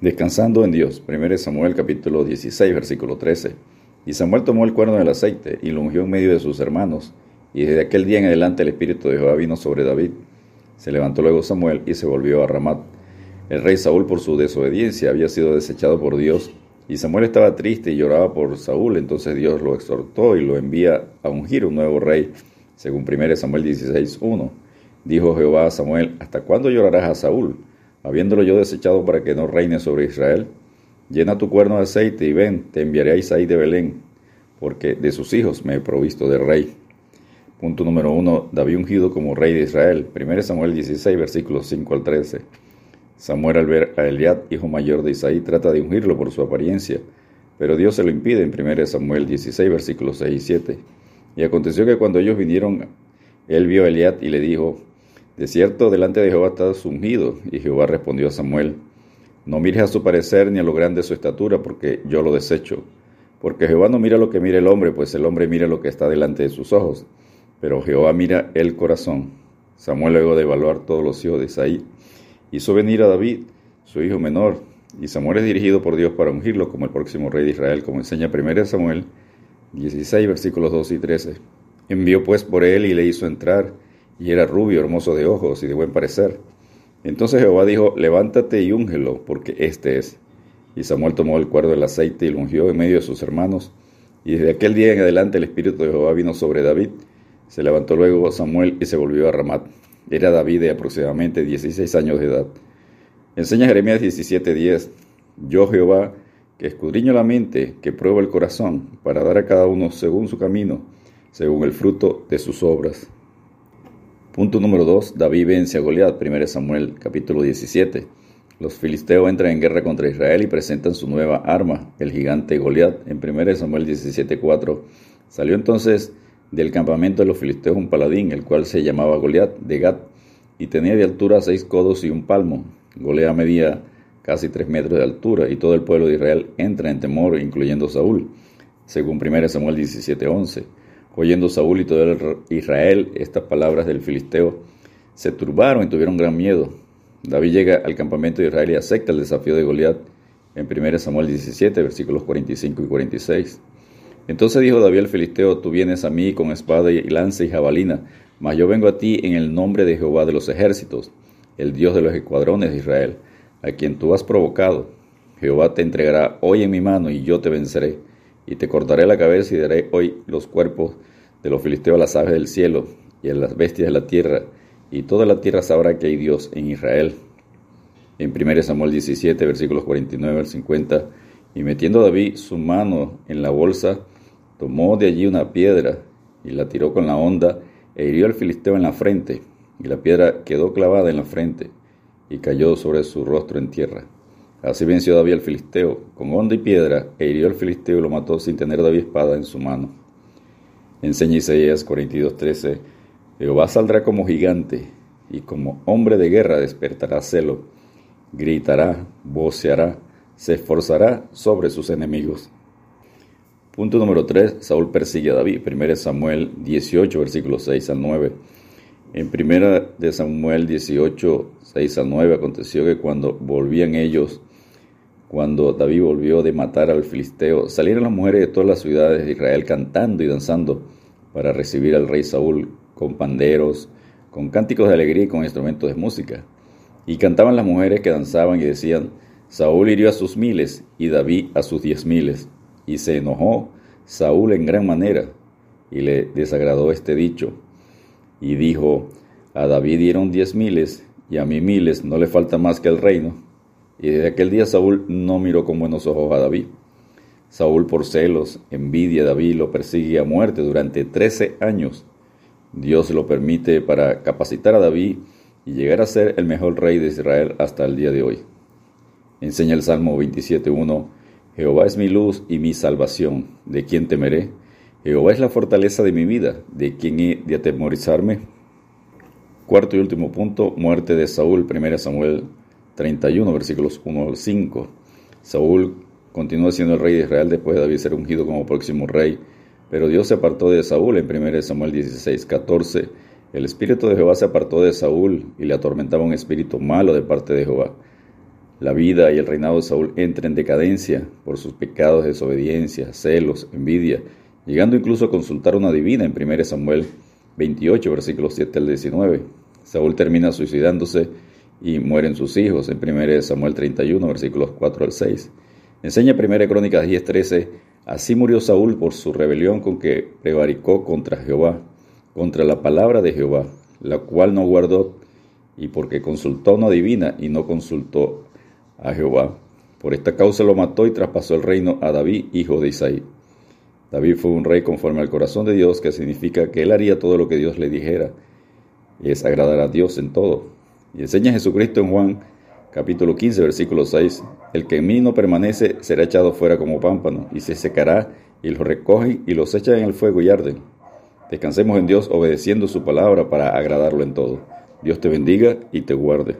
Descansando en Dios. 1 Samuel capítulo 16, versículo 13. Y Samuel tomó el cuerno del aceite y lo ungió en medio de sus hermanos. Y desde aquel día en adelante el Espíritu de Jehová vino sobre David. Se levantó luego Samuel y se volvió a Ramat. El rey Saúl por su desobediencia había sido desechado por Dios. Y Samuel estaba triste y lloraba por Saúl. Entonces Dios lo exhortó y lo envía a ungir un nuevo rey, según 1 Samuel 16, 1. Dijo Jehová a Samuel, ¿hasta cuándo llorarás a Saúl? Habiéndolo yo desechado para que no reine sobre Israel. Llena tu cuerno de aceite y ven, te enviaré a Isaí de Belén, porque de sus hijos me he provisto de rey. Punto número uno, David ungido como rey de Israel. 1 Samuel 16, versículos 5 al 13. Samuel al ver a Eliad, hijo mayor de Isaí, trata de ungirlo por su apariencia, pero Dios se lo impide en 1 Samuel 16, versículos 6 y 7. Y aconteció que cuando ellos vinieron, él vio a Eliad y le dijo, de cierto, delante de Jehová estás ungido. Y Jehová respondió a Samuel, No mires a su parecer ni a lo grande de su estatura, porque yo lo desecho. Porque Jehová no mira lo que mira el hombre, pues el hombre mira lo que está delante de sus ojos. Pero Jehová mira el corazón. Samuel, luego de evaluar todos los hijos de Isaí, hizo venir a David, su hijo menor, y Samuel es dirigido por Dios para ungirlo como el próximo rey de Israel, como enseña 1 Samuel 16, versículos 2 y 13. Envió pues por él y le hizo entrar, y era rubio, hermoso de ojos y de buen parecer. Entonces Jehová dijo, levántate y úngelo, porque este es. Y Samuel tomó el cuerdo del aceite y lo ungió en medio de sus hermanos. Y desde aquel día en adelante el Espíritu de Jehová vino sobre David. Se levantó luego Samuel y se volvió a Ramat. Era David de aproximadamente 16 años de edad. Enseña Jeremías 17:10. Yo Jehová, que escudriño la mente, que pruebo el corazón, para dar a cada uno según su camino, según el fruto de sus obras. Punto número 2. David vence a Goliat. 1 Samuel capítulo 17. Los filisteos entran en guerra contra Israel y presentan su nueva arma, el gigante Goliat. En 1 Samuel 17:4. Salió entonces del campamento de los filisteos un paladín, el cual se llamaba Goliat de Gat, y tenía de altura seis codos y un palmo. Goliat medía casi tres metros de altura, y todo el pueblo de Israel entra en temor, incluyendo Saúl, según 1 Samuel 17:11. Oyendo Saúl y todo Israel estas palabras del filisteo, se turbaron y tuvieron gran miedo. David llega al campamento de Israel y acepta el desafío de Goliat en 1 Samuel 17, versículos 45 y 46. Entonces dijo David al filisteo, tú vienes a mí con espada y lanza y jabalina, mas yo vengo a ti en el nombre de Jehová de los ejércitos, el Dios de los escuadrones de Israel, a quien tú has provocado. Jehová te entregará hoy en mi mano y yo te venceré y te cortaré la cabeza y daré hoy los cuerpos de los filisteos a las aves del cielo y a las bestias de la tierra, y toda la tierra sabrá que hay Dios en Israel. En 1 Samuel 17, versículos 49 al 50, y metiendo David su mano en la bolsa, tomó de allí una piedra y la tiró con la honda e hirió al filisteo en la frente, y la piedra quedó clavada en la frente y cayó sobre su rostro en tierra. Así venció David al filisteo con honda y piedra, e hirió al filisteo y lo mató sin tener David espada en su mano. Enseña Isaías 42:13, Jehová saldrá como gigante, y como hombre de guerra despertará celo, gritará, voceará, se esforzará sobre sus enemigos. Punto número 3. Saúl persigue a David. 1 Samuel 18, versículos 6 al 9. En 1 de Samuel 18, 6 al 9 aconteció que cuando volvían ellos cuando David volvió de matar al filisteo, salieron las mujeres de todas las ciudades de Israel cantando y danzando para recibir al rey Saúl con panderos, con cánticos de alegría y con instrumentos de música. Y cantaban las mujeres que danzaban y decían, Saúl hirió a sus miles y David a sus diez miles. Y se enojó Saúl en gran manera y le desagradó este dicho. Y dijo, a David dieron diez miles y a mí miles, no le falta más que el reino. Y desde aquel día Saúl no miró con buenos ojos a David. Saúl por celos, envidia David, lo persigue a muerte durante 13 años. Dios lo permite para capacitar a David y llegar a ser el mejor rey de Israel hasta el día de hoy. Enseña el Salmo 27.1, Jehová es mi luz y mi salvación, ¿de quién temeré? Jehová es la fortaleza de mi vida, ¿de quién he de atemorizarme? Cuarto y último punto, muerte de Saúl, 1 Samuel 31, versículos 1 al 5. Saúl continúa siendo el rey de Israel después de David ser ungido como próximo rey, pero Dios se apartó de Saúl en 1 Samuel 16, 14. El espíritu de Jehová se apartó de Saúl y le atormentaba un espíritu malo de parte de Jehová. la vida y el reinado de Saúl entra en decadencia por sus pecados de desobediencia, celos, envidia, llegando incluso a consultar una divina en 1 Samuel 28, versículos 7 al 19. Saúl termina suicidándose y mueren sus hijos en 1 Samuel 31, versículos 4 al 6. Enseña 1 Crónicas 10, 13, así murió Saúl por su rebelión con que prevaricó contra Jehová, contra la palabra de Jehová, la cual no guardó, y porque consultó a una divina y no consultó a Jehová. Por esta causa lo mató y traspasó el reino a David, hijo de Isaí. David fue un rey conforme al corazón de Dios, que significa que él haría todo lo que Dios le dijera, y es agradar a Dios en todo. Y enseña Jesucristo en Juan capítulo 15, versículo 6, el que en mí no permanece será echado fuera como pámpano, y se secará, y los recogen y los echan en el fuego y arden. Descansemos en Dios obedeciendo su palabra para agradarlo en todo. Dios te bendiga y te guarde.